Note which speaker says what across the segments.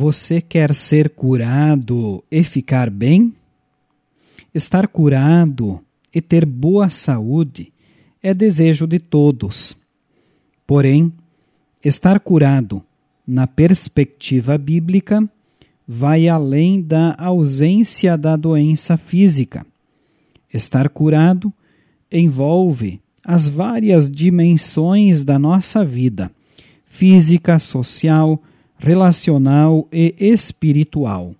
Speaker 1: Você quer ser curado e ficar bem? Estar curado e ter boa saúde é desejo de todos. Porém, estar curado, na perspectiva bíblica, vai além da ausência da doença física. Estar curado envolve as várias dimensões da nossa vida física, social, relacional e espiritual.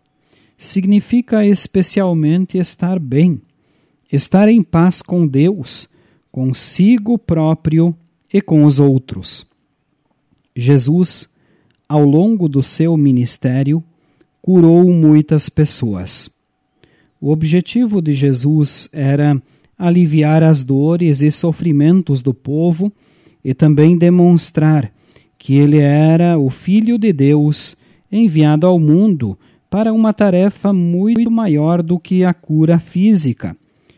Speaker 1: Significa especialmente estar bem, estar em paz com Deus, consigo próprio e com os outros. Jesus, ao longo do seu ministério, curou muitas pessoas. O objetivo de Jesus era aliviar as dores e sofrimentos do povo e também demonstrar que ele era o Filho de Deus enviado ao mundo para uma tarefa muito maior do que a cura física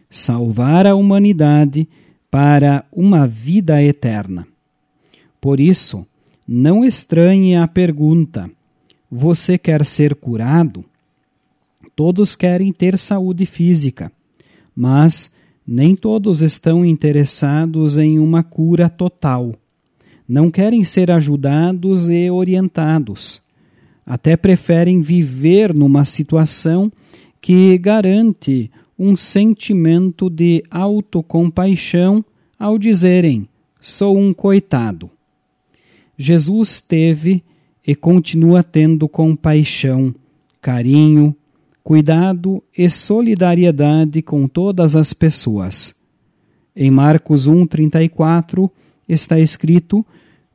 Speaker 1: salvar a humanidade para uma vida eterna. Por isso, não estranhe a pergunta: Você quer ser curado? Todos querem ter saúde física, mas nem todos estão interessados em uma cura total não querem ser ajudados e orientados. Até preferem viver numa situação que garante um sentimento de autocompaixão ao dizerem: sou um coitado. Jesus teve e continua tendo compaixão, carinho, cuidado e solidariedade com todas as pessoas. Em Marcos 1:34 está escrito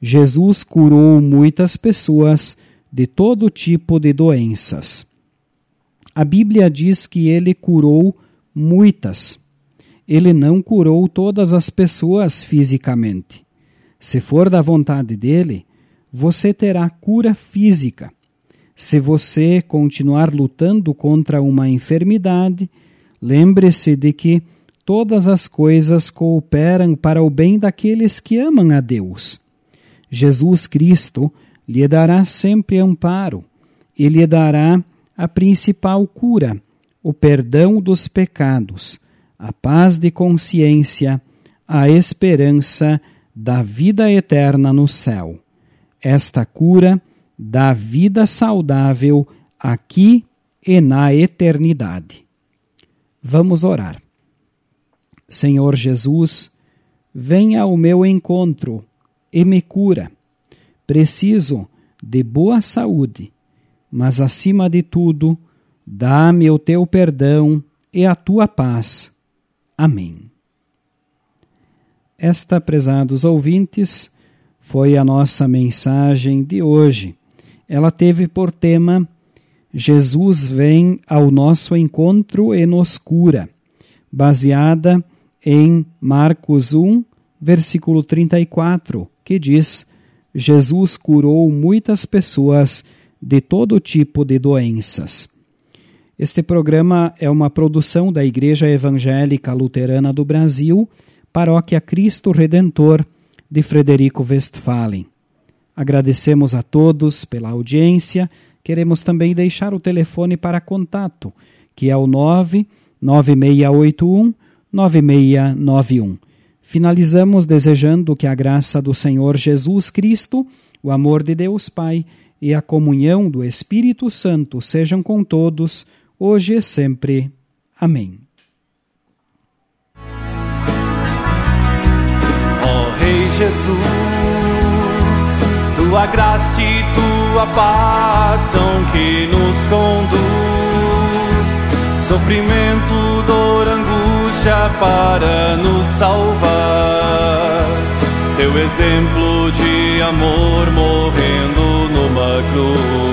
Speaker 1: Jesus curou muitas pessoas de todo tipo de doenças. A Bíblia diz que ele curou muitas. Ele não curou todas as pessoas fisicamente. Se for da vontade dele, você terá cura física. Se você continuar lutando contra uma enfermidade, lembre-se de que todas as coisas cooperam para o bem daqueles que amam a Deus. Jesus Cristo lhe dará sempre amparo e lhe dará a principal cura, o perdão dos pecados, a paz de consciência, a esperança da vida eterna no céu. Esta cura dá vida saudável aqui e na eternidade. Vamos orar. Senhor Jesus, venha ao meu encontro e me cura. Preciso de boa saúde, mas acima de tudo, dá-me o teu perdão e a tua paz. Amém. Esta, prezados ouvintes, foi a nossa mensagem de hoje. Ela teve por tema Jesus vem ao nosso encontro e nos cura, baseada em Marcos 1, versículo 34, que diz: Jesus curou muitas pessoas de todo tipo de doenças. Este programa é uma produção da Igreja Evangélica Luterana do Brasil, Paróquia Cristo Redentor, de Frederico Westphalen. Agradecemos a todos pela audiência. Queremos também deixar o telefone para contato, que é o 99681 9691. Finalizamos desejando que a graça do Senhor Jesus Cristo, o amor de Deus Pai e a comunhão do Espírito Santo sejam com todos, hoje e sempre. Amém.
Speaker 2: Ó oh, Rei Jesus, tua graça e tua paz são que nos conduz, sofrimento, dor, para nos salvar teu exemplo de amor morrendo numa cruz.